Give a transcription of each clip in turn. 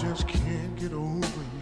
just can't get over you.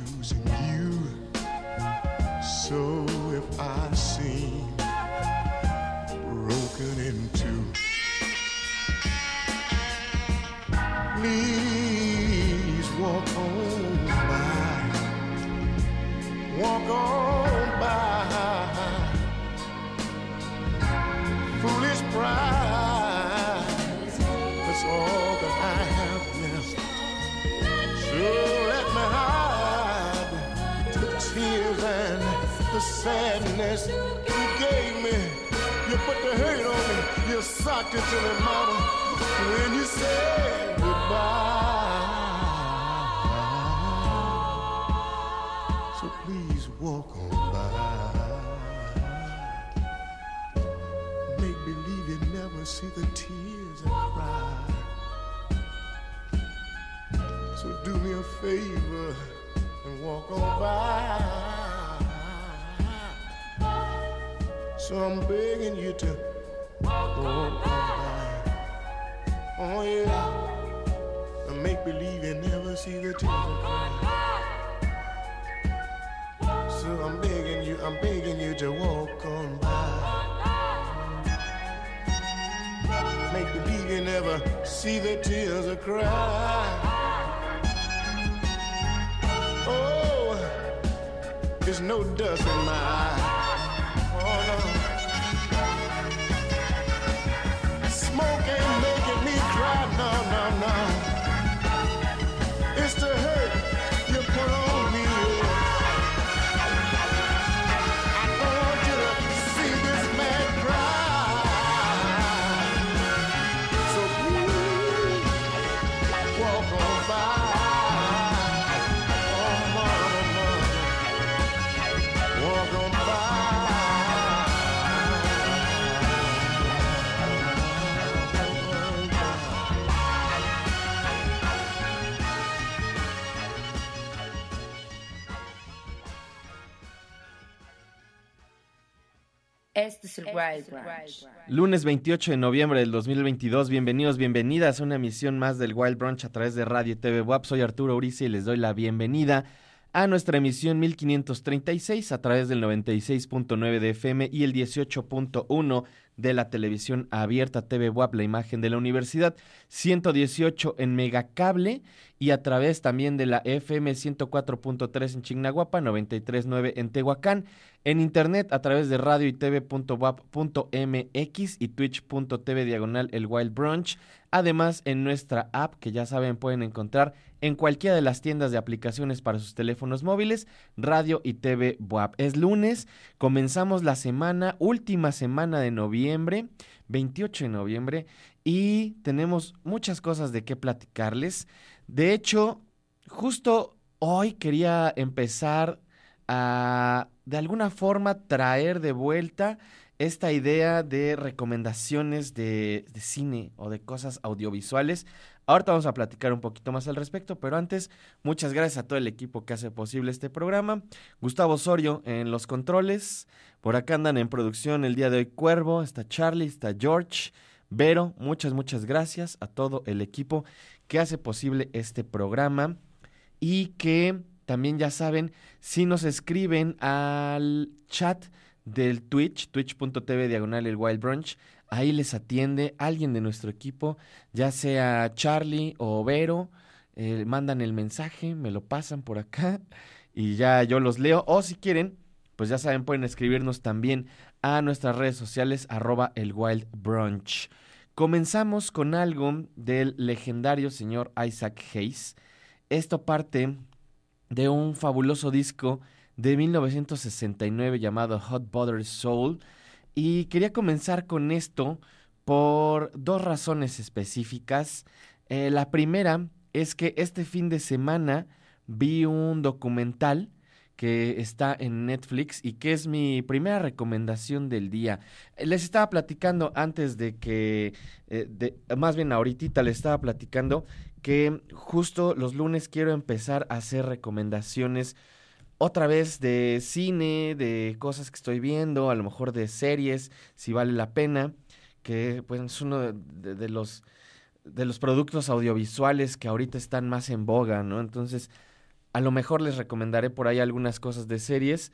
Lunes 28 de noviembre del 2022. Bienvenidos, bienvenidas a una emisión más del Wild Brunch a través de Radio y TV WAP. Soy Arturo Urice y les doy la bienvenida a nuestra emisión 1536 a través del 96.9 de FM y el 18.1 de la televisión abierta TV WAP, la imagen de la universidad, 118 en Megacable y a través también de la FM 104.3 en Chignahuapa, 93.9 en Tehuacán, en internet a través de radio y tv.wap.mx y twitch.tv diagonal el Wild Brunch, además en nuestra app que ya saben pueden encontrar en cualquiera de las tiendas de aplicaciones para sus teléfonos móviles, radio y TV WAP. Es lunes, comenzamos la semana, última semana de noviembre, 28 de noviembre, y tenemos muchas cosas de qué platicarles. De hecho, justo hoy quería empezar a, de alguna forma, traer de vuelta esta idea de recomendaciones de, cine o de cosas audiovisuales. Ahorita vamos a platicar un poquito más al respecto, pero antes, muchas gracias a todo el equipo que hace posible este programa. Gustavo Osorio en los controles. Por acá andan en producción el día de hoy Cuervo, está Charlie, está George. Vero, muchas, muchas gracias a todo el equipo que hace posible este programa y que también ya saben, si nos escriben al chat del Twitch, twitch.tv diagonal el Wild Brunch, ahí les atiende alguien de nuestro equipo, ya sea Charlie o Vero, eh, mandan el mensaje, me lo pasan por acá y ya yo los leo, o si quieren, pues ya saben, pueden escribirnos también a nuestras redes sociales, arroba el Wild Brunch. Comenzamos con algo del legendario señor Isaac Hayes. Esto parte de un fabuloso disco de 1969 llamado Hot Butter Soul. Y quería comenzar con esto por dos razones específicas. Eh, la primera es que este fin de semana vi un documental que está en Netflix y que es mi primera recomendación del día. Les estaba platicando antes de que, eh, más bien ahorita les estaba platicando que justo los lunes quiero empezar a hacer recomendaciones otra vez de cine, de cosas que estoy viendo, a lo mejor de series, si vale la pena, que pues es uno de, los de los productos audiovisuales que ahorita están más en boga, ¿no? Entonces, a lo mejor les recomendaré por ahí algunas cosas de series.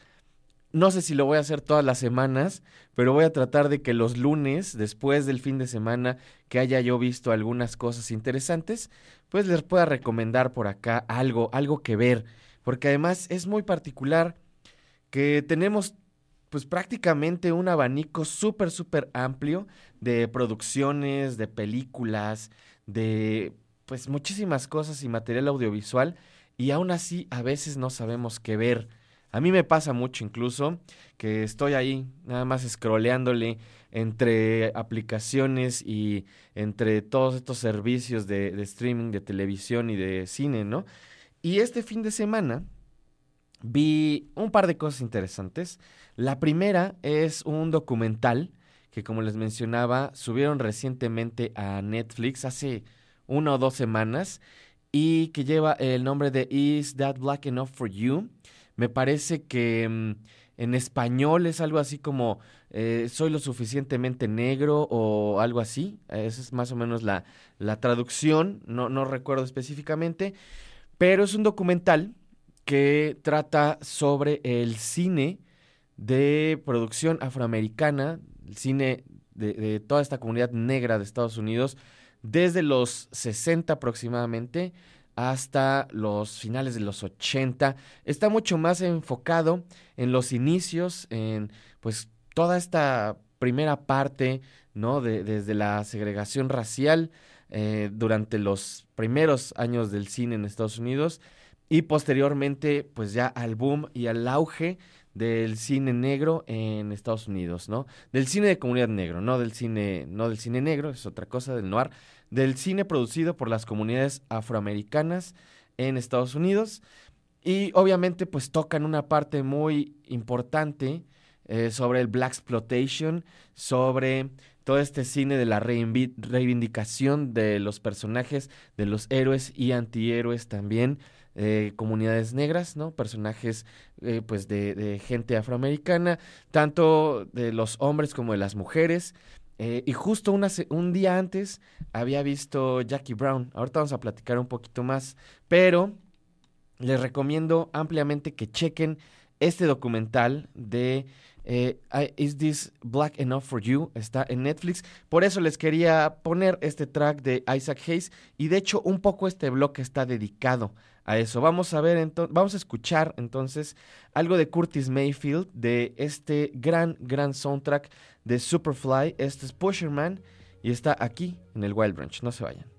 No sé si lo voy a hacer todas las semanas, pero voy a tratar de que los lunes, después del fin de semana, que haya yo visto algunas cosas interesantes, pues les pueda recomendar por acá algo, algo que ver porque además es muy particular que tenemos pues prácticamente un abanico súper, súper amplio de producciones, de películas, de pues muchísimas cosas y material audiovisual y aún así a veces no sabemos qué ver. A mí me pasa mucho incluso que estoy ahí nada más scrolleándole entre aplicaciones y entre todos estos servicios de, de streaming, de televisión y de cine, ¿no? Y este fin de semana vi un par de cosas interesantes. La primera es un documental que, como les mencionaba, subieron recientemente a Netflix hace una o dos semanas y que lleva el nombre de Is That Black Enough for You? Me parece que mm, en español es algo así como eh, Soy lo suficientemente negro o algo así. Esa es más o menos la, la traducción, no, no recuerdo específicamente. Pero es un documental que trata sobre el cine de producción afroamericana, el cine de, toda esta comunidad negra de Estados Unidos, desde los 60 aproximadamente hasta los finales de los 80. Está mucho más enfocado en los inicios, en pues toda esta primera parte, ¿no? De, desde la segregación racial eh, durante los primeros años del cine en Estados Unidos y posteriormente pues ya al boom y al auge del cine negro en Estados Unidos, ¿no? Del cine de comunidad negro, no del cine, no del cine negro, es otra cosa, del noir, del cine producido por las comunidades afroamericanas en Estados Unidos y obviamente pues tocan una parte muy importante eh, sobre el black exploitation, sobre todo este cine de la reivindicación de los personajes, de los héroes y antihéroes también, eh, comunidades negras, ¿no? Personajes eh, pues de, gente afroamericana, tanto de los hombres como de las mujeres. Eh, y justo un día antes había visto Jackie Brown. Ahorita vamos a platicar un poquito más, pero les recomiendo ampliamente que chequen este documental de eh, Is This Black Enough for You? Está en Netflix. Por eso les quería poner este track de Isaac Hayes. Y de hecho, un poco este bloque está dedicado a eso. Vamos a ver, vamos a escuchar entonces algo de Curtis Mayfield, de este gran, gran soundtrack de Superfly. Este es Pusherman y está aquí en el Wild Branch. No se vayan.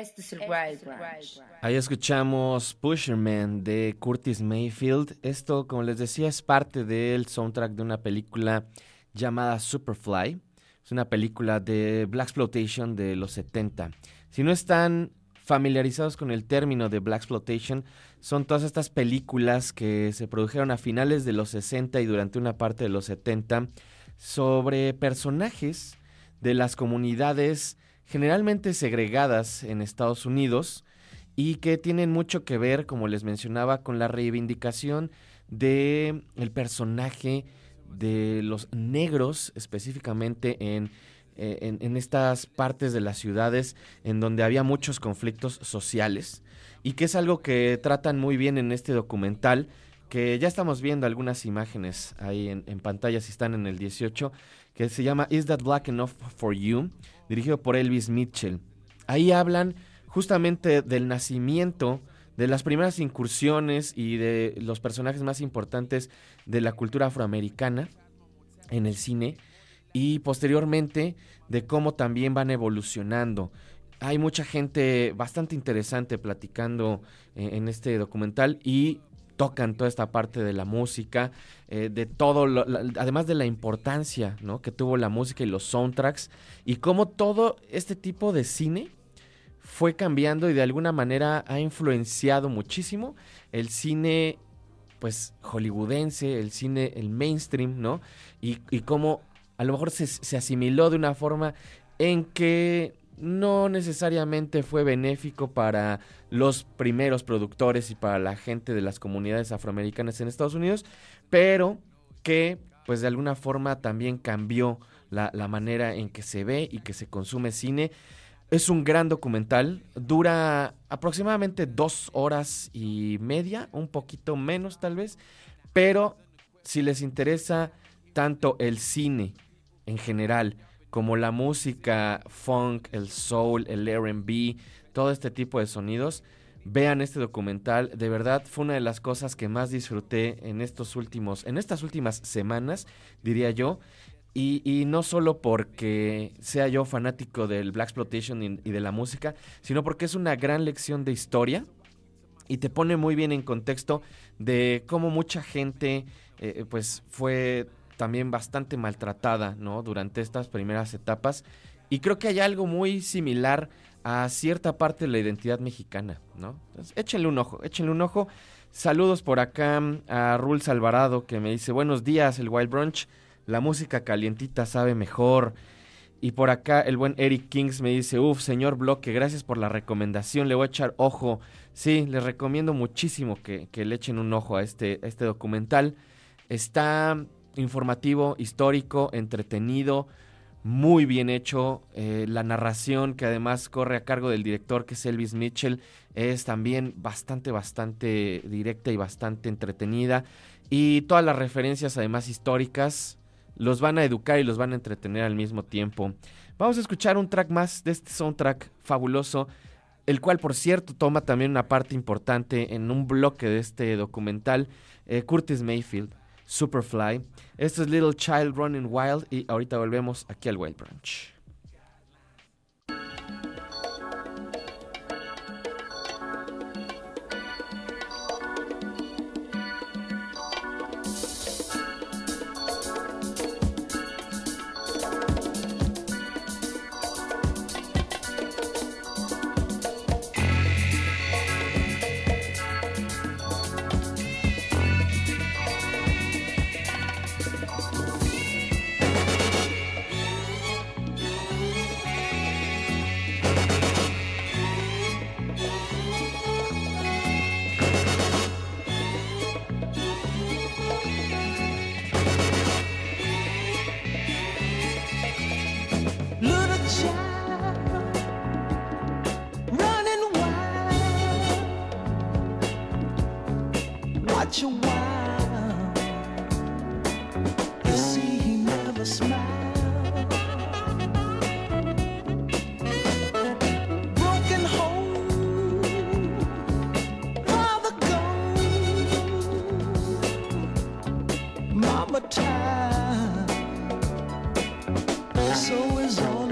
Este es el Wild Branch. Ahí escuchamos Pusherman de Curtis Mayfield. Esto, como les decía, es parte del soundtrack de una película llamada Superfly. Es una película de Black Exploitation de los 70. Si no están familiarizados con el término de Black Exploitation, son todas estas películas que se produjeron a finales de los 60 y durante una parte de los 70 sobre personajes de las comunidades generalmente segregadas en Estados Unidos y que tienen mucho que ver, como les mencionaba, con la reivindicación de el personaje de los negros específicamente en, eh, en, estas partes de las ciudades en donde había muchos conflictos sociales y que es algo que tratan muy bien en este documental que ya estamos viendo algunas imágenes ahí en, en pantalla si están en el 18 que se llama Is That Black Enough for You dirigido por Elvis Mitchell. Ahí hablan justamente del nacimiento, de las primeras incursiones y de los personajes más importantes de la cultura afroamericana en el cine y posteriormente de cómo también van evolucionando. Hay mucha gente bastante interesante platicando eh, en este documental y tocan toda esta parte de la música, eh, de todo, además de la importancia que tuvo la música y los soundtracks, y cómo todo este tipo de cine fue cambiando y de alguna manera ha influenciado muchísimo el cine pues hollywoodense, el cine, el mainstream, ¿no? Y, y cómo a lo mejor se, se asimiló de una forma en que no necesariamente fue benéfico para los primeros productores y para la gente de las comunidades afroamericanas en Estados Unidos, pero que pues de alguna forma también cambió la, manera en que se ve y que se consume cine. Es un gran documental, dura aproximadamente dos horas y media, un poquito menos tal vez, pero si les interesa tanto el cine en general, como la música funk, el soul, el RB, todo este tipo de sonidos, vean este documental. De verdad fue una de las cosas que más disfruté en estos últimos, en estas últimas semanas, diría yo. Y, no solo porque sea yo fanático del Black Exploitation y, de la música, sino porque es una gran lección de historia y te pone muy bien en contexto de cómo mucha gente eh, pues fue también bastante maltratada, ¿no? Durante estas primeras etapas. Y creo que hay algo muy similar a cierta parte de la identidad mexicana, ¿no? Entonces, échenle un ojo, échenle un ojo. Saludos por acá a Rules Alvarado que me dice, buenos días, el Wild Brunch, la música calientita sabe mejor. Y por acá el buen Eric Kings me dice, uff, señor Bloque, gracias por la recomendación, le voy a echar ojo. Sí, les recomiendo muchísimo que, que le echen un ojo a este, a este documental. Está informativo, histórico, entretenido, muy bien hecho. Eh, la narración que además corre a cargo del director que es Elvis Mitchell es también bastante, bastante directa y bastante entretenida. Y todas las referencias además históricas los van a educar y los van a entretener al mismo tiempo. Vamos a escuchar un track más de este soundtrack fabuloso, el cual por cierto toma también una parte importante en un bloque de este documental, eh, Curtis Mayfield. Superfly. Esto es Little Child Running Wild y ahorita volvemos aquí al Wild Branch. summertime. So is all.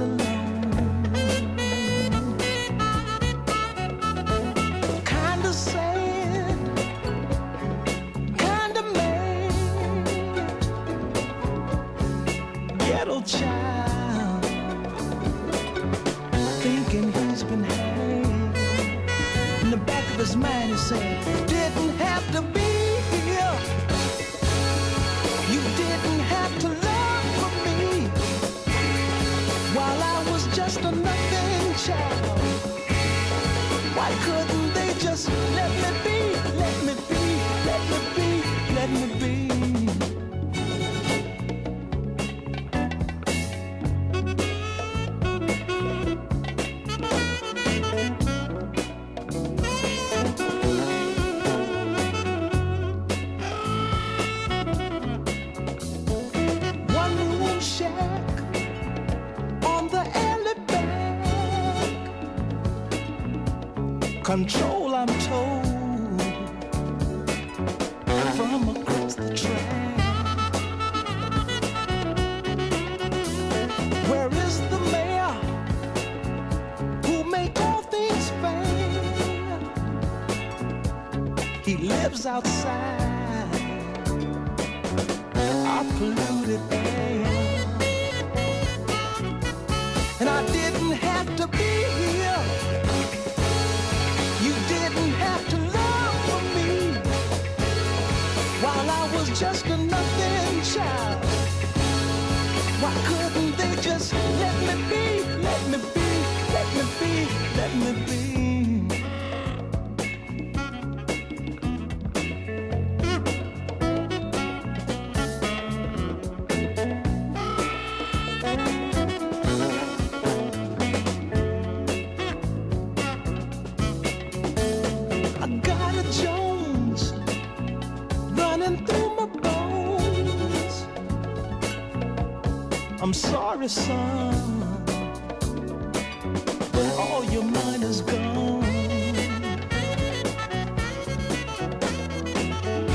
All your mind is gone.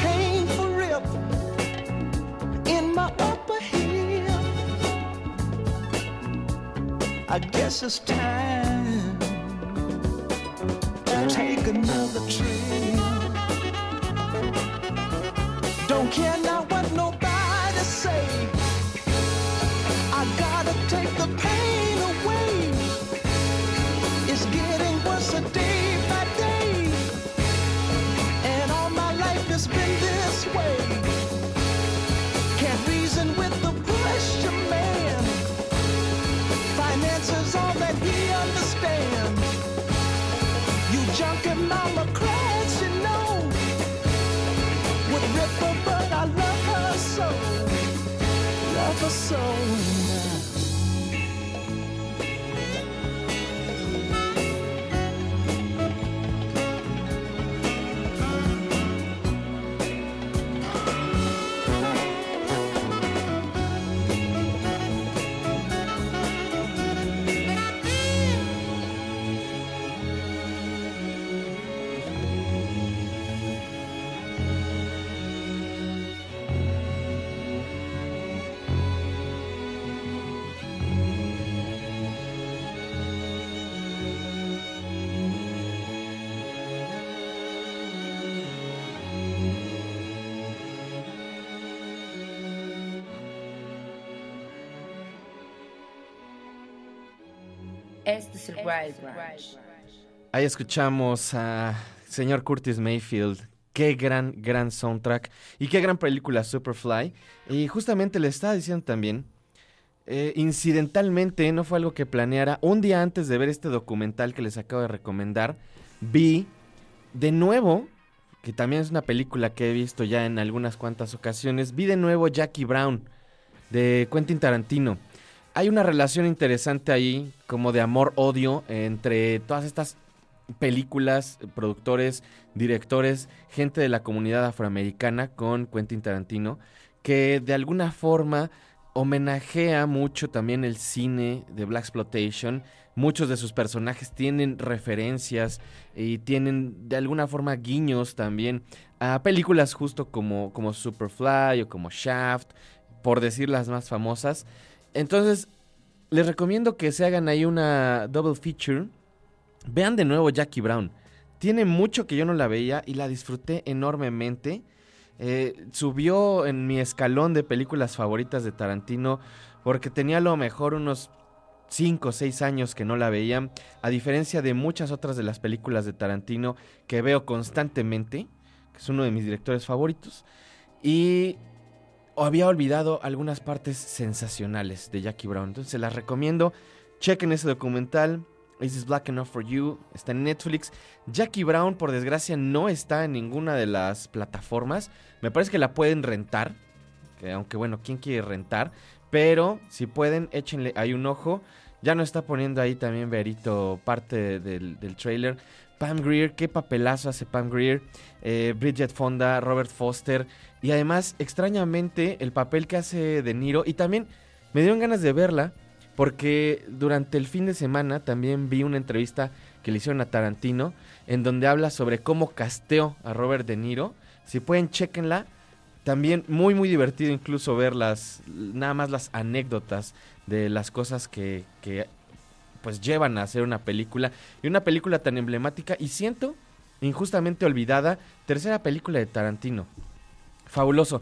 Painful in my upper. I guess it's time to take another trip. Don't care now so Ahí escuchamos a señor Curtis Mayfield. Qué gran, gran soundtrack. Y qué gran película Superfly. Y justamente le estaba diciendo también, eh, incidentalmente, no fue algo que planeara. Un día antes de ver este documental que les acabo de recomendar, vi de nuevo, que también es una película que he visto ya en algunas cuantas ocasiones, vi de nuevo Jackie Brown de Quentin Tarantino. Hay una relación interesante ahí, como de amor-odio, entre todas estas películas, productores, directores, gente de la comunidad afroamericana con Quentin Tarantino, que de alguna forma homenajea mucho también el cine de Black Exploitation. Muchos de sus personajes tienen referencias y tienen de alguna forma guiños también a películas justo como, como Superfly o como Shaft, por decir las más famosas. Entonces, les recomiendo que se hagan ahí una double feature. Vean de nuevo Jackie Brown. Tiene mucho que yo no la veía y la disfruté enormemente. eh, subió en mi escalón de películas favoritas de Tarantino porque tenía a lo mejor unos 5 o 6 años que no la veía, a diferencia de muchas otras de las películas de Tarantino que veo constantemente, que es uno de mis directores favoritos, y había olvidado algunas partes sensacionales de Jackie Brown, entonces las recomiendo, chequen ese documental, Is This Black Enough for You? Está en Netflix. Jackie Brown, por desgracia, no está en ninguna de las plataformas. Me parece que la pueden rentar. Que aunque bueno, ¿quién quiere rentar? Pero si pueden, échenle ahí un ojo. Ya nos está poniendo ahí también Berito parte del, del trailer. Pam Greer, qué papelazo hace Pam Greer. Eh, Bridget Fonda, Robert Foster. Y además, extrañamente, el papel que hace De Niro. Y también me dieron ganas de verla porque durante el fin de semana también vi una entrevista que le hicieron a Tarantino en donde habla sobre cómo casteó a Robert De Niro. Si pueden, chequenla. También muy muy divertido incluso ver las, nada más las anécdotas de las cosas que, que pues llevan a hacer una película. Y una película tan emblemática y siento injustamente olvidada. Tercera película de Tarantino. Fabuloso.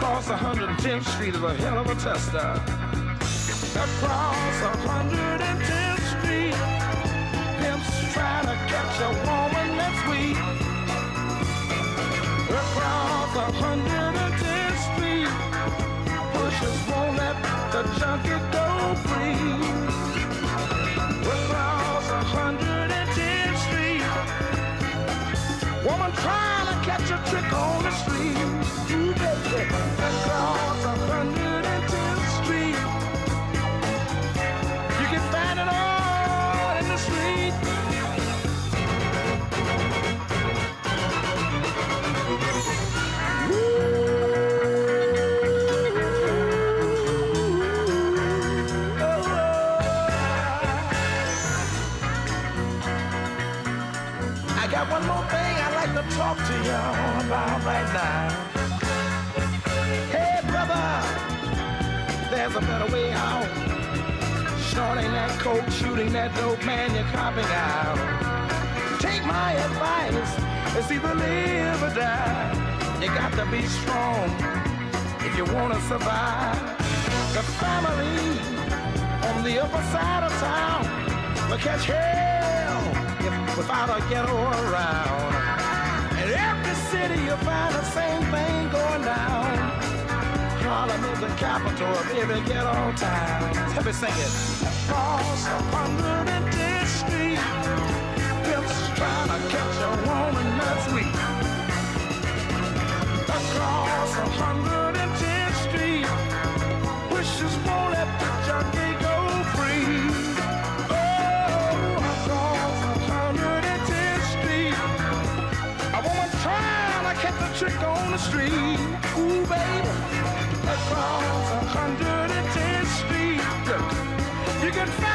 Across 110th Street is a hell of a tester. Across 110th shooting that dope, man, you're copping out. Take my advice, it's either live or die. You got to be strong if you want to survive. The family on the upper side of town will catch hell if, without a ghetto around. In every city you'll find the same thing going down. Harlem is the capital of every ghetto town. Let me sing it. Across 110th Street, to catch a woman that's weak. Across 110th Street, wishes won't let the junkie go free. Oh, across 110th Street, a woman to catch a trick on the street. Ooh, baby, across 110th Street, you can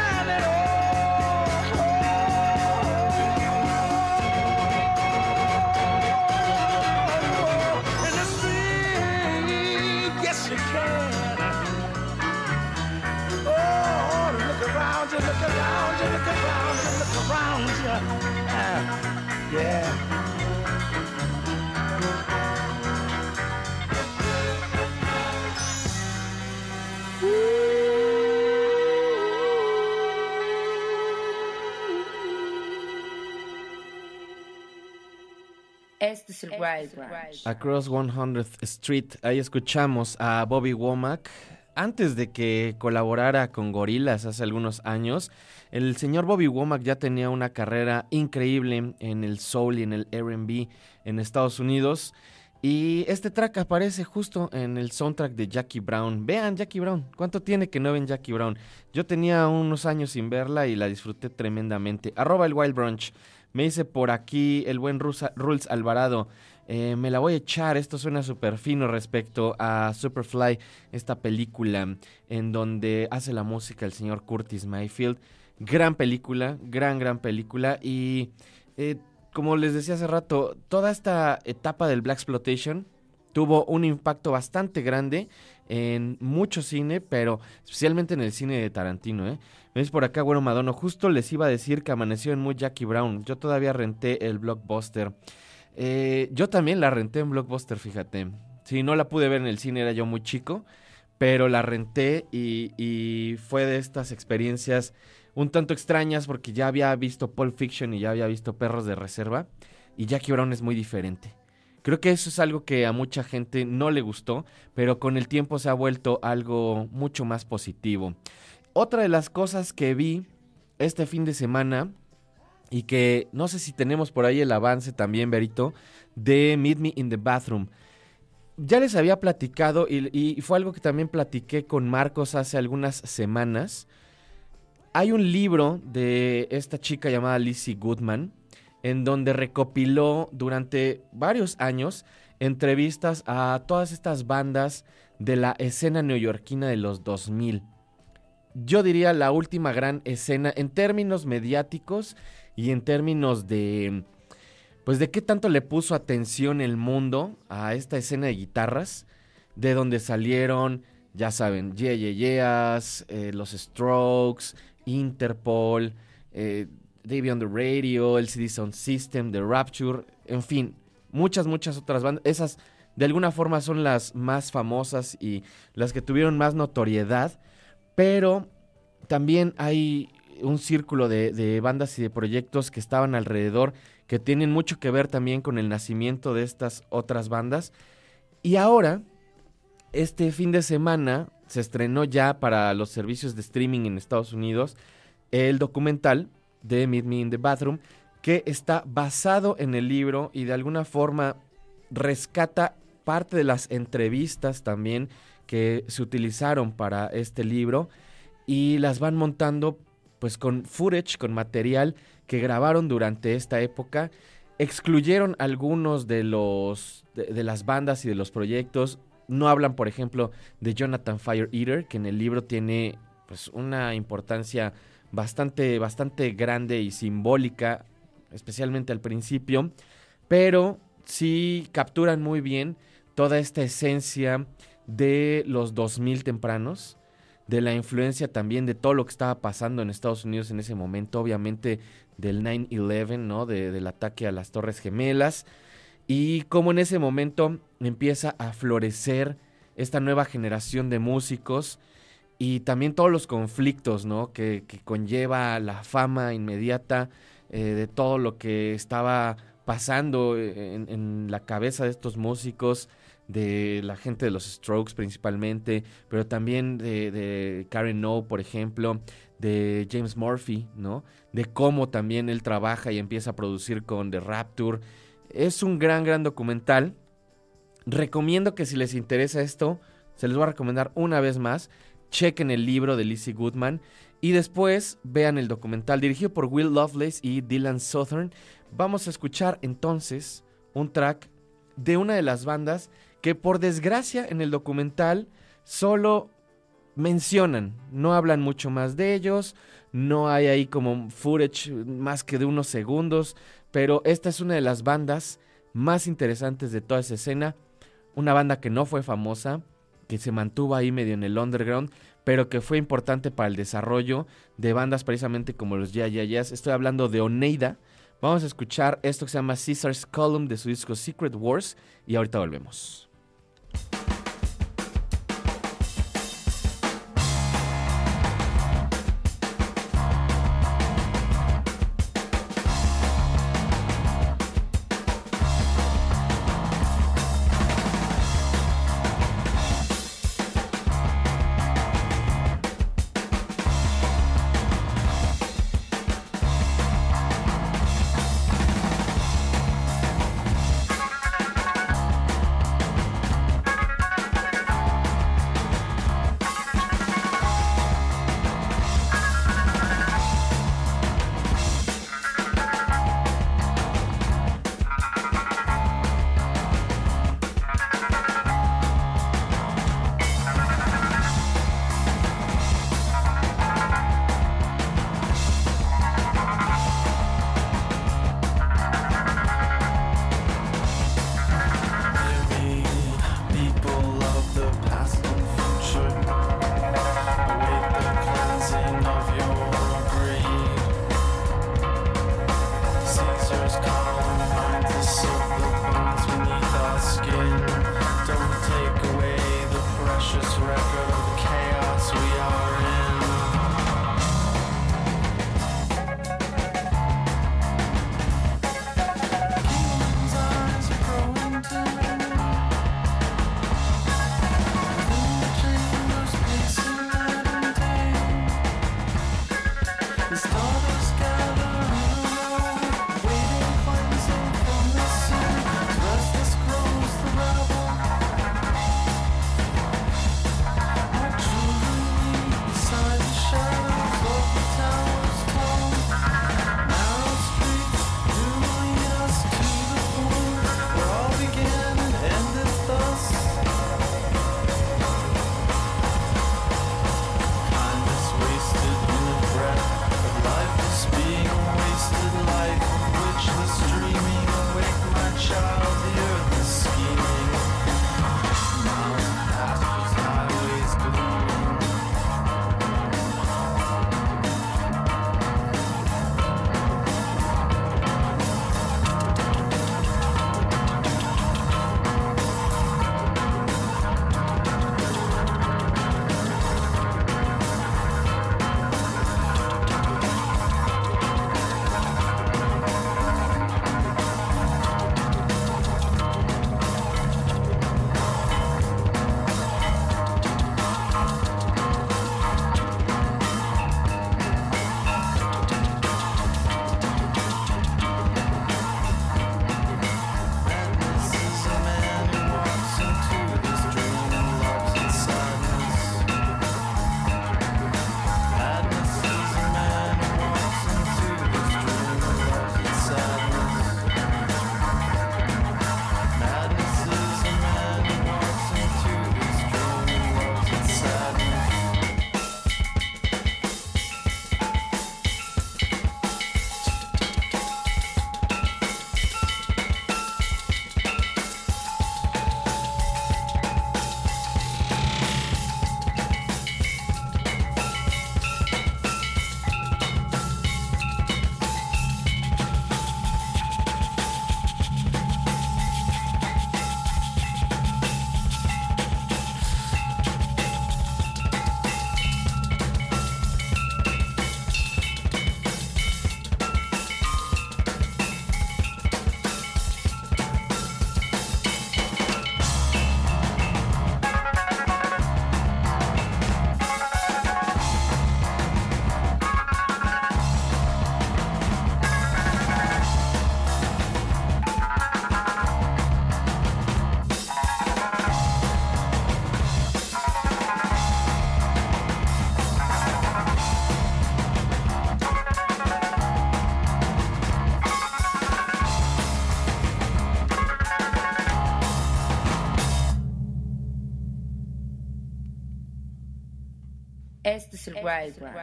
Este es el Wild Branch. Across 100th Street, ahí escuchamos a Bobby Womack. Antes de que colaborara con Gorillaz hace algunos años, el señor Bobby Womack ya tenía una carrera increíble en el soul y en el R&B en Estados Unidos. Y este track aparece justo en el soundtrack de Jackie Brown. Vean Jackie Brown, ¿cuánto tiene que no ven Jackie Brown? Yo tenía unos años sin verla y la disfruté tremendamente. Arroba el Wild Brunch. Me dice por aquí el buen Rules Alvarado. Eh, me la voy a echar, esto suena súper fino respecto a Superfly, esta película en donde hace la música el señor Curtis Mayfield. Gran película, gran, gran película. Y eh, como les decía hace rato, toda esta etapa del Black Exploitation tuvo un impacto bastante grande en mucho cine, pero especialmente en el cine de Tarantino. ¿eh? ¿Ves por acá, bueno, Madono? Justo les iba a decir que amaneció en muy Jackie Brown. Yo todavía renté el blockbuster. Eh, yo también la renté en blockbuster, fíjate. Sí, no la pude ver en el cine, era yo muy chico, pero la renté y, y fue de estas experiencias un tanto extrañas porque ya había visto Pulp Fiction y ya había visto Perros de Reserva y Jackie Brown es muy diferente. Creo que eso es algo que a mucha gente no le gustó, pero con el tiempo se ha vuelto algo mucho más positivo. Otra de las cosas que vi este fin de semana y que no sé si tenemos por ahí el avance también, Berito, de Meet Me in the Bathroom. Ya les había platicado y, y fue algo que también platiqué con Marcos hace algunas semanas hay un libro de esta chica llamada Lizzie Goodman, en donde recopiló durante varios años entrevistas a todas estas bandas de la escena neoyorquina de los 2000. Yo diría la última gran escena en términos mediáticos y en términos de pues de qué tanto le puso atención el mundo a esta escena de guitarras, de donde salieron, ya saben, Yeah Yeah eh, los Strokes, Interpol, eh, on the Radio, LCD Sound System, The Rapture, en fin, muchas, muchas otras bandas. Esas de alguna forma son las más famosas y las que tuvieron más notoriedad, pero también hay un círculo de, bandas y de proyectos que estaban alrededor que tienen mucho que ver también con el nacimiento de estas otras bandas. Y ahora, este fin de semana, se estrenó ya para los servicios de streaming en Estados Unidos el documental de Meet Me in the Bathroom que está basado en el libro y de alguna forma rescata parte de las entrevistas también que se utilizaron para este libro y las van montando pues con footage, con material que grabaron durante esta época. Excluyeron algunos de los de las bandas y de los proyectos, no hablan, por ejemplo, de Jonathan Fire Eater, que en el libro tiene pues una importancia bastante, bastante grande y simbólica, especialmente al principio, pero sí capturan muy bien toda esta esencia de los 2000 tempranos, de la influencia también de todo lo que estaba pasando en Estados Unidos en ese momento, obviamente del 9-11, ¿no? del ataque a las Torres Gemelas, y cómo en ese momento empieza a florecer esta nueva generación de músicos y también todos los conflictos ¿no? que, conlleva la fama inmediata eh, de todo lo que estaba pasando en, en, la cabeza de estos músicos, de la gente de los Strokes principalmente, pero también de, Karen O, por ejemplo, de James Murphy, ¿no? De cómo también él trabaja y empieza a producir con The Rapture es un gran, gran documental. Recomiendo que si les interesa esto, se les voy a recomendar una vez más. Chequen el libro de Lizzie Goodman y después vean el documental dirigido por Will Lovelace y Dylan Southern. Vamos a escuchar entonces un track de una de las bandas que por desgracia en el documental solo mencionan, no hablan mucho más de ellos, no hay ahí como footage más que de unos segundos, pero esta es una de las bandas más interesantes de toda esa escena. Una banda que no fue famosa, que se mantuvo ahí medio en el underground, pero que fue importante para el desarrollo de bandas precisamente como los Ya Ya Estoy hablando de Oneida. Vamos a escuchar esto que se llama Caesar's Column de su disco Secret Wars y ahorita volvemos.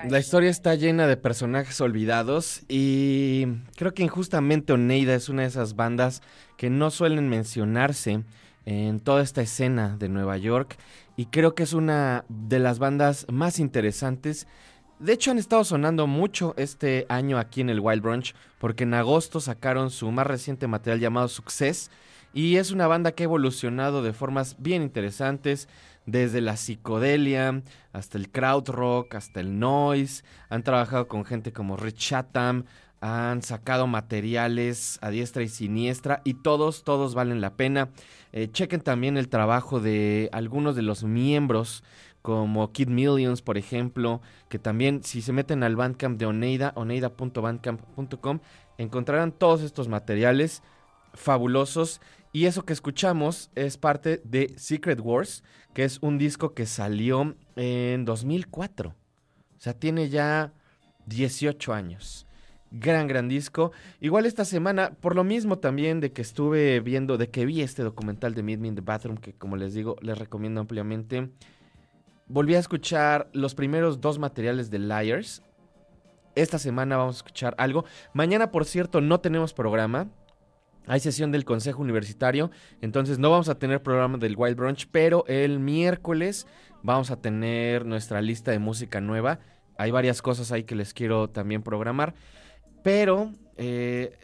La historia está llena de personajes olvidados y creo que injustamente Oneida es una de esas bandas que no suelen mencionarse en toda esta escena de Nueva York y creo que es una de las bandas más interesantes. De hecho han estado sonando mucho este año aquí en el Wild Brunch porque en agosto sacaron su más reciente material llamado Success y es una banda que ha evolucionado de formas bien interesantes desde la psicodelia hasta el crowd rock, hasta el noise. Han trabajado con gente como Rich Chatham, han sacado materiales a diestra y siniestra y todos, todos valen la pena. Eh, chequen también el trabajo de algunos de los miembros como Kid Millions, por ejemplo, que también si se meten al Bandcamp de Oneida, oneida.bandcamp.com, encontrarán todos estos materiales fabulosos. Y eso que escuchamos es parte de Secret Wars, que es un disco que salió en 2004. O sea, tiene ya 18 años. Gran, gran disco. Igual esta semana, por lo mismo también de que estuve viendo, de que vi este documental de Meet Me in the Bathroom, que como les digo, les recomiendo ampliamente. Volví a escuchar los primeros dos materiales de Liars. Esta semana vamos a escuchar algo. Mañana, por cierto, no tenemos programa. Hay sesión del Consejo Universitario, entonces no vamos a tener programa del Wild Brunch, pero el miércoles vamos a tener nuestra lista de música nueva. Hay varias cosas ahí que les quiero también programar, pero eh,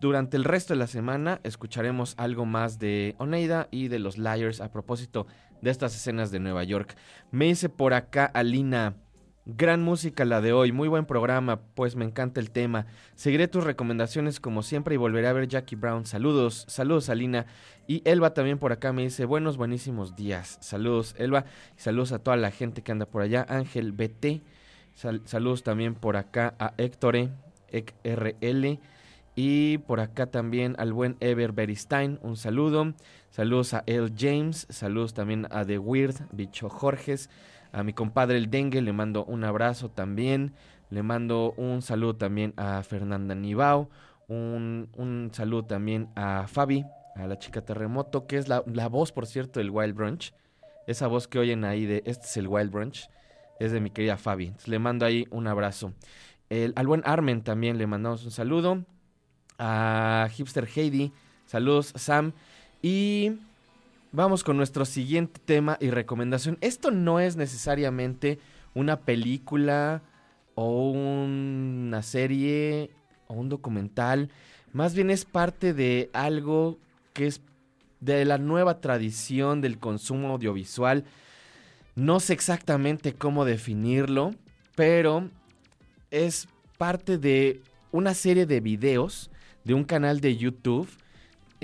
durante el resto de la semana escucharemos algo más de Oneida y de los Liars a propósito de estas escenas de Nueva York. Me dice por acá Alina, gran música la de hoy, muy buen programa, pues me encanta el tema. Seguiré tus recomendaciones como siempre y volveré a ver Jackie Brown. Saludos, saludos Alina. Y Elba también por acá me dice, buenos, buenísimos días. Saludos Elba y saludos a toda la gente que anda por allá. Ángel BT, sal- saludos también por acá a Héctor, RL. Y por acá también al buen Ever Beristain, un saludo. Saludos a El James, saludos también a The Weird, Bicho Jorges. A mi compadre el Dengue le mando un abrazo también. Le mando un saludo también a Fernanda Nibao. Un, un saludo también a Fabi, a la chica terremoto, que es la, la voz, por cierto, del Wild Brunch. Esa voz que oyen ahí de este es el Wild Brunch. Es de mi querida Fabi. Le mando ahí un abrazo. El, al buen Armen también le mandamos un saludo. A Hipster Heidi. Saludos, Sam. Y vamos con nuestro siguiente tema y recomendación. Esto no es necesariamente una película o una serie o un documental. Más bien es parte de algo que es de la nueva tradición del consumo audiovisual. No sé exactamente cómo definirlo, pero es parte de una serie de videos de un canal de YouTube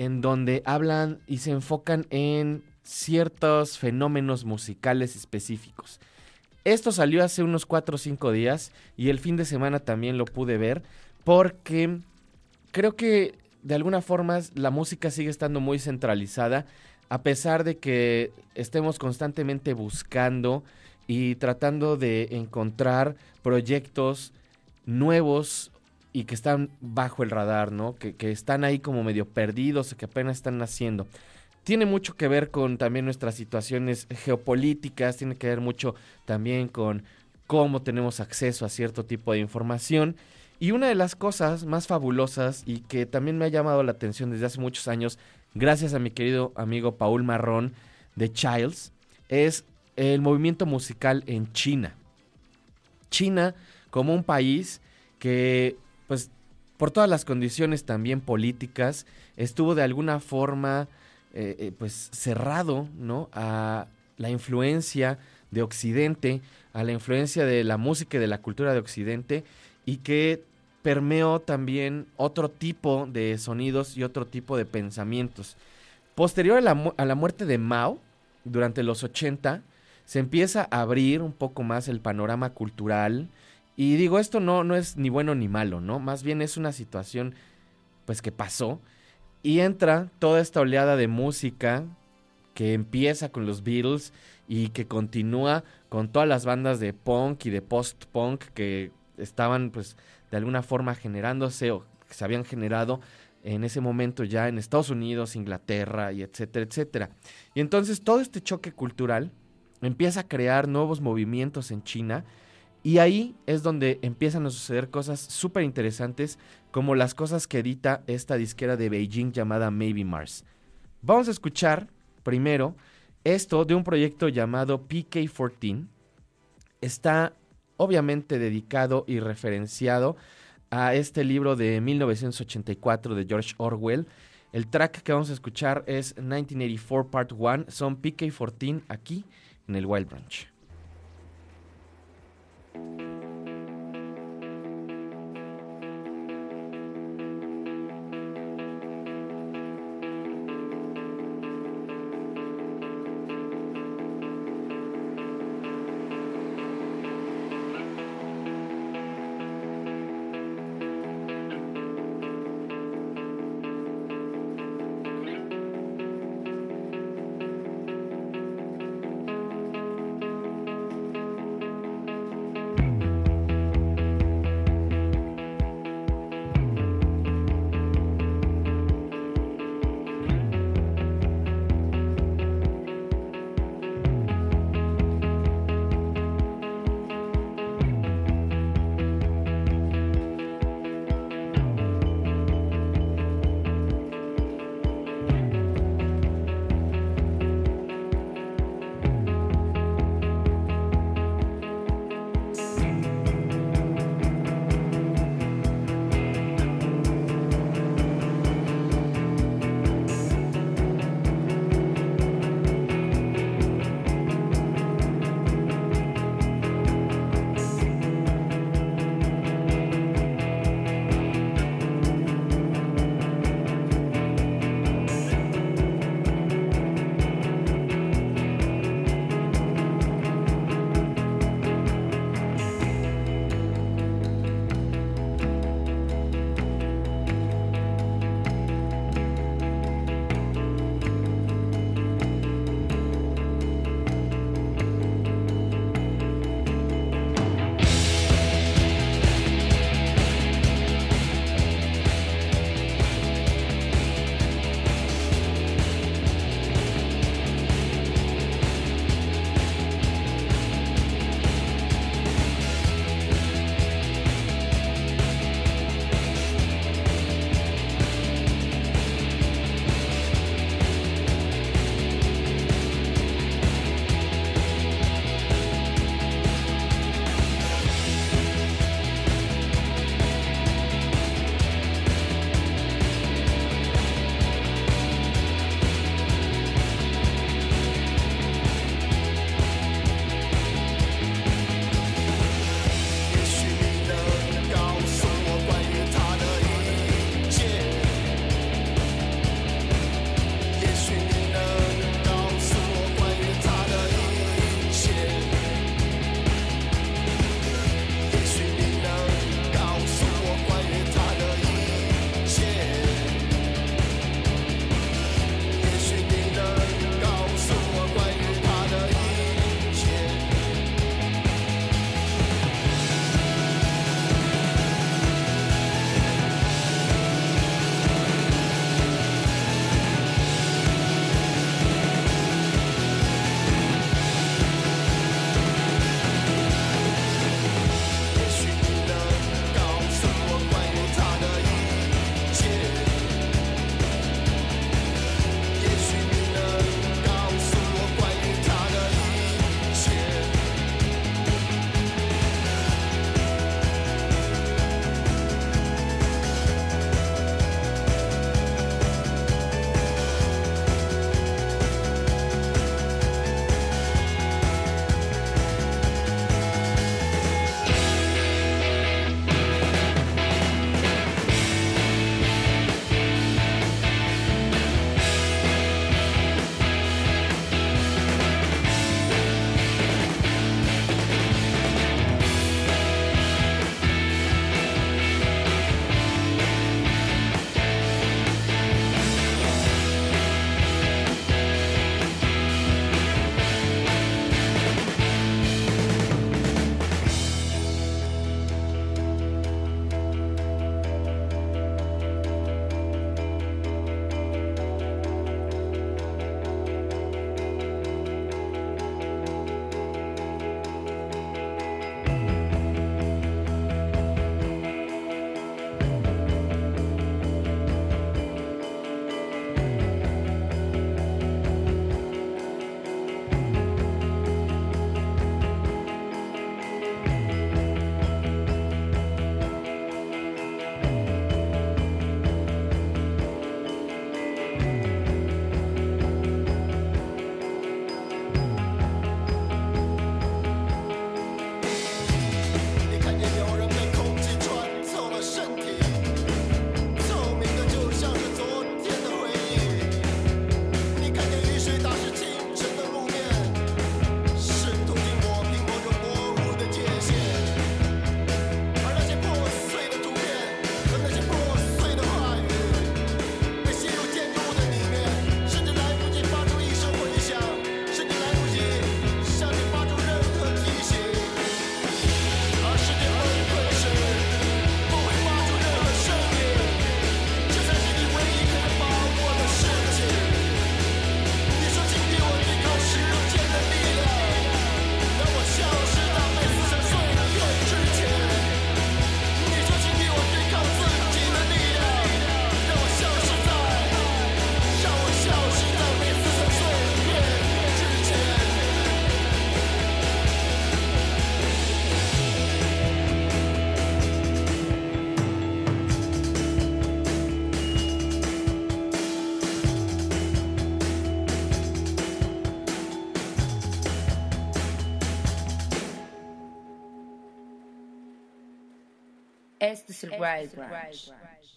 en donde hablan y se enfocan en ciertos fenómenos musicales específicos. Esto salió hace unos 4 o 5 días y el fin de semana también lo pude ver porque creo que de alguna forma la música sigue estando muy centralizada a pesar de que estemos constantemente buscando y tratando de encontrar proyectos nuevos y que están bajo el radar, ¿no? Que, que están ahí como medio perdidos, que apenas están naciendo. Tiene mucho que ver con también nuestras situaciones geopolíticas, tiene que ver mucho también con cómo tenemos acceso a cierto tipo de información. Y una de las cosas más fabulosas y que también me ha llamado la atención desde hace muchos años, gracias a mi querido amigo Paul Marrón de Childs, es el movimiento musical en China. China como un país que, pues, por todas las condiciones también políticas, estuvo de alguna forma, eh, eh, pues, cerrado, ¿no? A la influencia de Occidente, a la influencia de la música y de la cultura de Occidente, y que permeó también otro tipo de sonidos y otro tipo de pensamientos. Posterior a la, a la muerte de Mao, durante los 80, se empieza a abrir un poco más el panorama cultural. Y digo, esto no, no es ni bueno ni malo, ¿no? Más bien es una situación, pues, que pasó. Y entra toda esta oleada de música que empieza con los Beatles y que continúa con todas las bandas de punk y de post-punk que estaban, pues, de alguna forma generándose o que se habían generado en ese momento ya en Estados Unidos, Inglaterra y etcétera, etcétera. Y entonces todo este choque cultural empieza a crear nuevos movimientos en China y ahí es donde empiezan a suceder cosas súper interesantes como las cosas que edita esta disquera de Beijing llamada Maybe Mars. Vamos a escuchar primero esto de un proyecto llamado PK14. Está obviamente dedicado y referenciado a este libro de 1984 de George Orwell. El track que vamos a escuchar es 1984 Part 1, son PK14 aquí en el Wild Branch. Este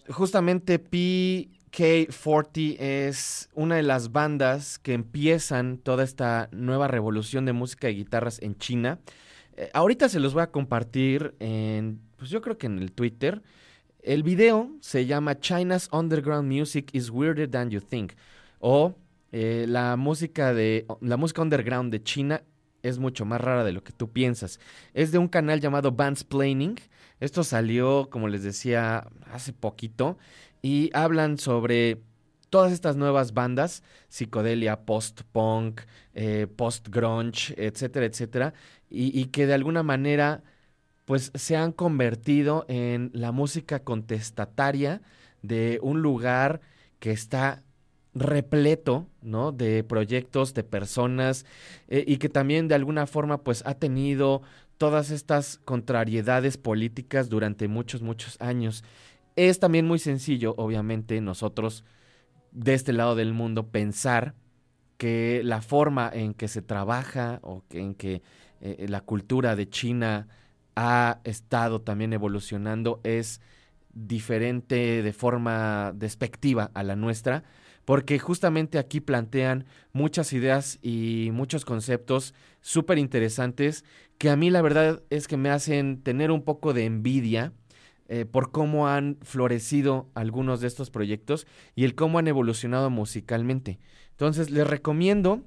Justamente PK40 es una de las bandas que empiezan toda esta nueva revolución de música y guitarras en China. Eh, ahorita se los voy a compartir en, pues yo creo que en el Twitter. El video se llama China's Underground Music is Weirder Than You Think. O eh, la música de la música underground de China es mucho más rara de lo que tú piensas. Es de un canal llamado Bands Planning. Esto salió, como les decía, hace poquito. Y hablan sobre todas estas nuevas bandas, psicodelia, post-punk, eh, post-grunge, etcétera, etcétera, y, que de alguna manera pues se han convertido en la música contestataria de un lugar que está repleto, ¿no? De proyectos, de personas eh, y que también de alguna forma pues ha tenido todas estas contrariedades políticas durante muchos, muchos años. Es también muy sencillo, obviamente, nosotros de este lado del mundo pensar que la forma en que se trabaja o que, en que eh, la cultura de China ha estado también evolucionando es diferente de forma despectiva a la nuestra porque justamente aquí plantean muchas ideas y muchos conceptos súper interesantes que a mí la verdad es que me hacen tener un poco de envidia eh, por cómo han florecido algunos de estos proyectos y el cómo han evolucionado musicalmente. Entonces les recomiendo,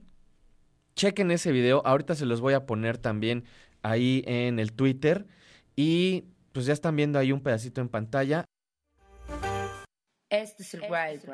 chequen ese video, ahorita se los voy a poner también ahí en el Twitter y pues ya están viendo ahí un pedacito en pantalla. Este es el Wild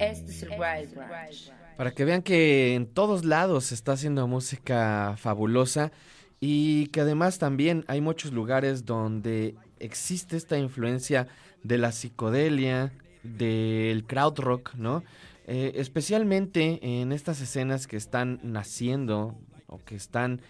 Branch. es el Wild Branch. Para que vean que en todos lados se está haciendo música fabulosa y que además también hay muchos lugares donde existe esta influencia de la psicodelia, del crowd rock, ¿no? Eh, especialmente en estas escenas que están naciendo o que están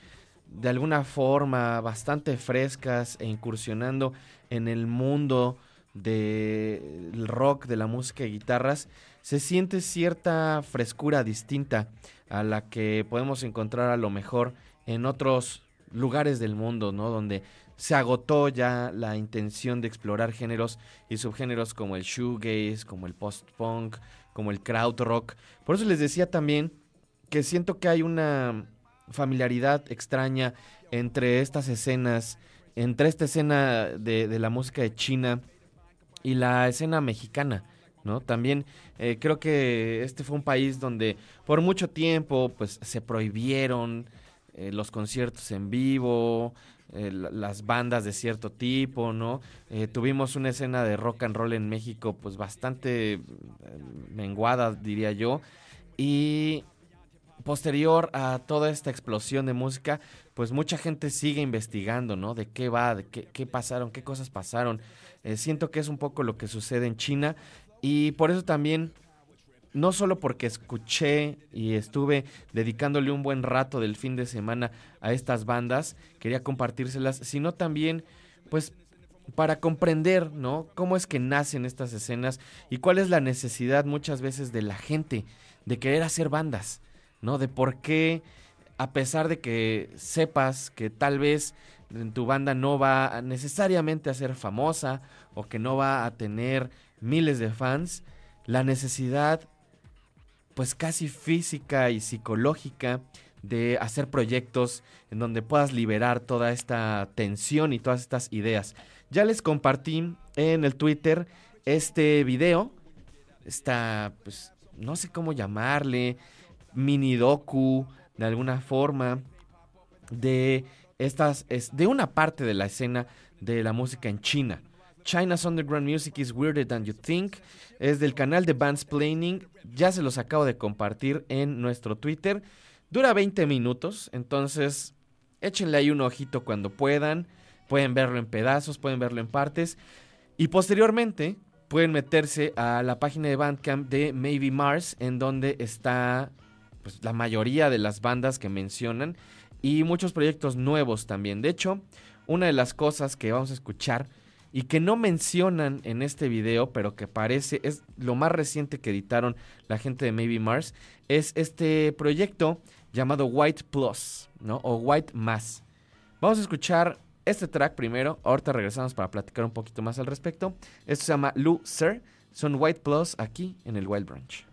de alguna forma bastante frescas e incursionando en el mundo del rock, de la música y guitarras, se siente cierta frescura distinta a la que podemos encontrar a lo mejor en otros lugares del mundo, ¿no? Donde se agotó ya la intención de explorar géneros y subgéneros como el shoegaze, como el post-punk, como el krautrock. Por eso les decía también que siento que hay una familiaridad extraña entre estas escenas, entre esta escena de la música de China y la escena mexicana. ¿No? También eh, creo que este fue un país donde por mucho tiempo pues se prohibieron eh, los conciertos en vivo, eh, las bandas de cierto tipo, ¿no? tuvimos una escena de rock and roll en México pues bastante menguada, diría yo, y posterior a toda esta explosión de música, pues mucha gente sigue investigando, ¿no? De qué va, de qué, qué pasaron, qué cosas pasaron. siento que es un poco lo que sucede en China y por eso también, no solo porque escuché y estuve dedicándole un buen rato del fin de semana a estas bandas, quería compartírselas, sino también, pues, para comprender, ¿no? Cómo es que nacen estas escenas y cuál es la necesidad muchas veces de la gente de querer hacer bandas, ¿no? De por qué, a pesar de que sepas que tal vez tu banda no va necesariamente a ser famosa o que no va a tener miles de fans, la necesidad pues casi física y psicológica de hacer proyectos en donde puedas liberar toda esta tensión y todas estas ideas. Ya les compartí en el Twitter este video, esta, pues, no sé cómo llamarle, mini docu, de alguna forma, de estas, es de una parte de la escena de la música en China. China's Underground Music is Weirder Than You Think. Es del canal de Bands Planning. Ya se los acabo de compartir en nuestro Twitter. Dura 20 minutos, entonces échenle ahí un ojito cuando puedan. Pueden verlo en pedazos, pueden verlo en partes. Y posteriormente pueden meterse a la página de Bandcamp de Maybe Mars, en donde está pues, la mayoría de las bandas que mencionan y muchos proyectos nuevos también. De hecho, una de las cosas que vamos a escuchar y que no mencionan en este video, pero que parece es lo más reciente que editaron la gente de Maybe Mars, es este proyecto llamado White Plus, ¿no? O White Mass. Vamos a escuchar este track primero, ahorita regresamos para platicar un poquito más al respecto. Esto se llama Sir, son White Plus aquí en el Wild Branch.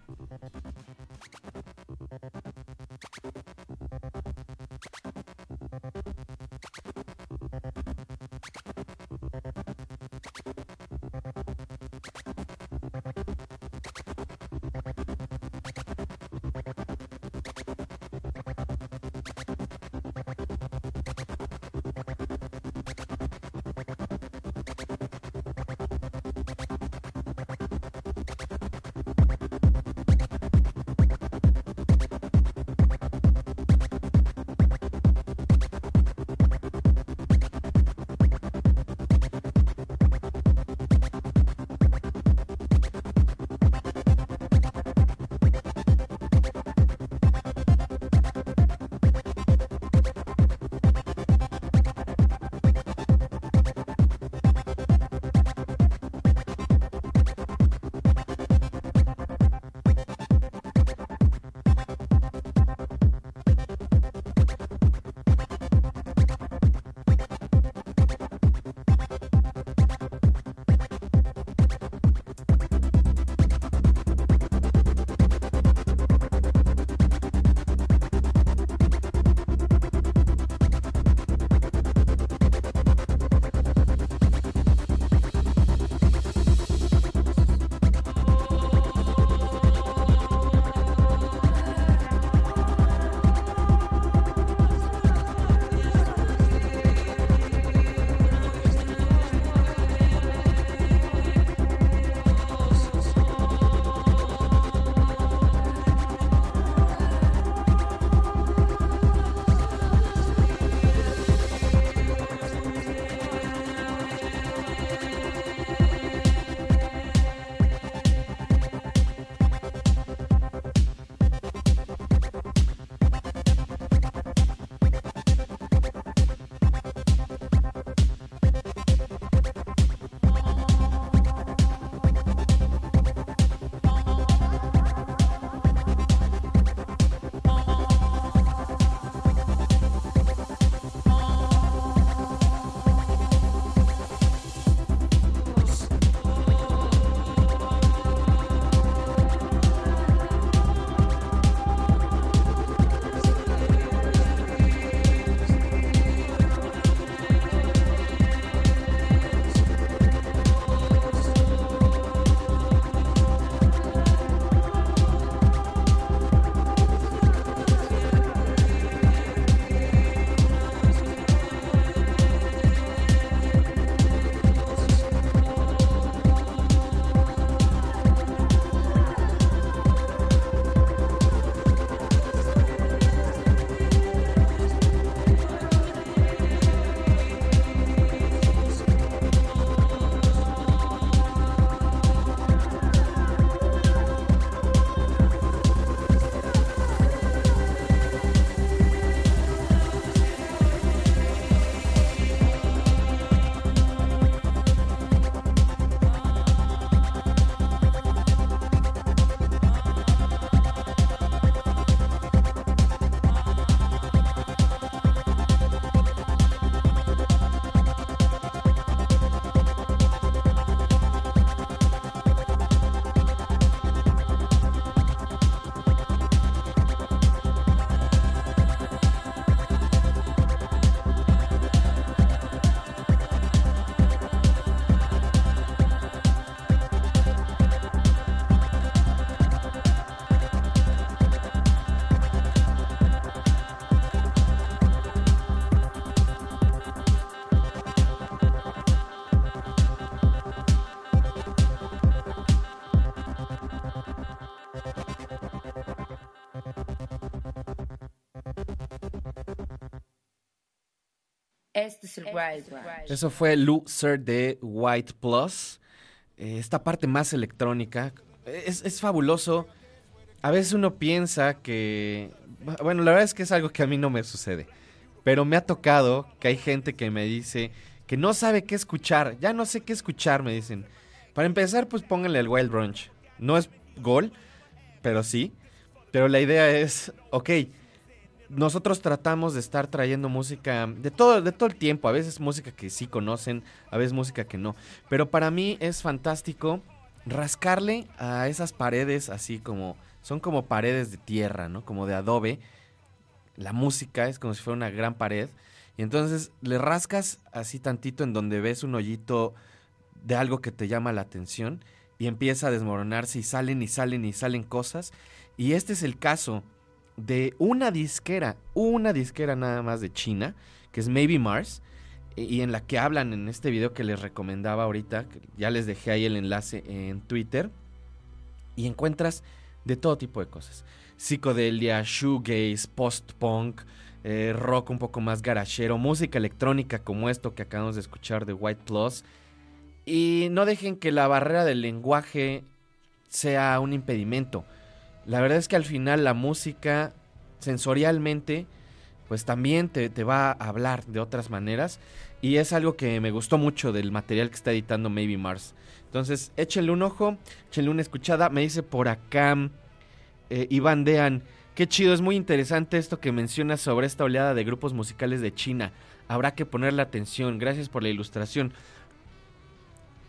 Wild. Eso fue Loser de White Plus. Eh, esta parte más electrónica. Es, es fabuloso. A veces uno piensa que... Bueno, la verdad es que es algo que a mí no me sucede. Pero me ha tocado que hay gente que me dice que no sabe qué escuchar. Ya no sé qué escuchar, me dicen. Para empezar, pues pónganle el Wild Brunch. No es gol, pero sí. Pero la idea es, ok, nosotros tratamos de estar trayendo música de todo, de todo el tiempo. A veces música que sí conocen, a veces música que no. Pero para mí es fantástico rascarle a esas paredes así como... Son como paredes de tierra, ¿no? Como de adobe. La música es como si fuera una gran pared. Y entonces le rascas así tantito en donde ves un hoyito de algo que te llama la atención y empieza a desmoronarse y salen y salen y salen cosas. Y este es el caso de una disquera, una disquera nada más de China, que es Maybe Mars, y en la que hablan en este video que les recomendaba ahorita, ya les dejé ahí el enlace en Twitter, y encuentras de todo tipo de cosas. Psicodelia, shoegaze, post-punk, eh, rock un poco más garachero, música electrónica como esto que acabamos de escuchar de White Plus. Y no dejen que la barrera del lenguaje sea un impedimento. La verdad es que al final la música sensorialmente pues también te, te, va a hablar de otras maneras y es algo que me gustó mucho del material que está editando Maybe Mars. Entonces échenle un ojo, échenle una escuchada. Me dice por acá eh, Iván Dean, qué chido, es muy interesante esto que mencionas sobre esta oleada de grupos musicales de China. Habrá que ponerle atención, gracias por la ilustración.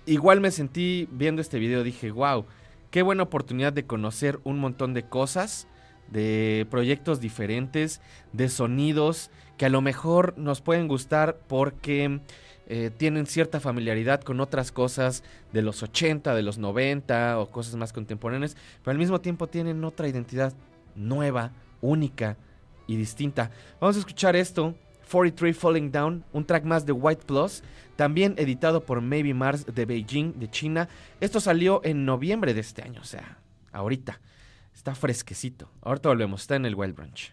Igual me sentí viendo este video, dije, wow, qué buena oportunidad de conocer un montón de cosas, de proyectos diferentes, de sonidos que a lo mejor nos pueden gustar porque eh, tienen cierta familiaridad con otras cosas de los 80, de los 90 o cosas más contemporáneas, pero al mismo tiempo tienen otra identidad nueva, única y distinta. Vamos a escuchar esto 43 Falling Down, un track más de White Plus, también editado por Maybe Mars de Beijing, de China. Esto salió en noviembre de este año, o sea, ahorita. Está fresquecito. Ahorita volvemos, está en el Wild Brunch.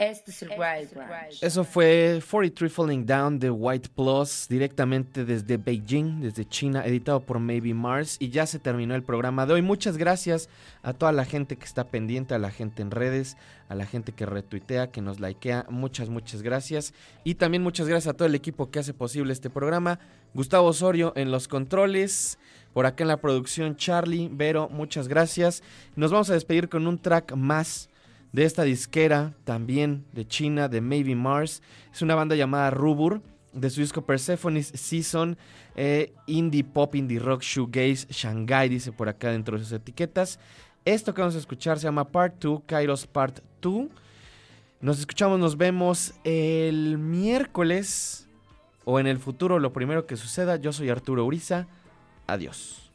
Este es el Wild Branch. Eso fue 43 Falling Down de White Plus, directamente desde Beijing, desde China, editado por Maybe Mars. Y ya se terminó el programa de hoy. Muchas gracias a toda la gente que está pendiente, a la gente en redes, a la gente que retuitea, que nos likea. Muchas, muchas gracias. Y también muchas gracias a todo el equipo que hace posible este programa. Gustavo Osorio en los controles. Por acá en la producción, Charlie, Vero, muchas gracias. Nos vamos a despedir con un track más de esta disquera, también de China, de Maybe Mars. Es una banda llamada Rubur, de su disco Persephone's Season, eh, indie pop, indie rock, shoegaze, Shanghai, dice por acá dentro de sus etiquetas. Esto que vamos a escuchar se llama Part 2, Kairos Part 2. Nos escuchamos, nos vemos el miércoles o en el futuro, lo primero que suceda. Yo soy Arturo Uriza. Adiós.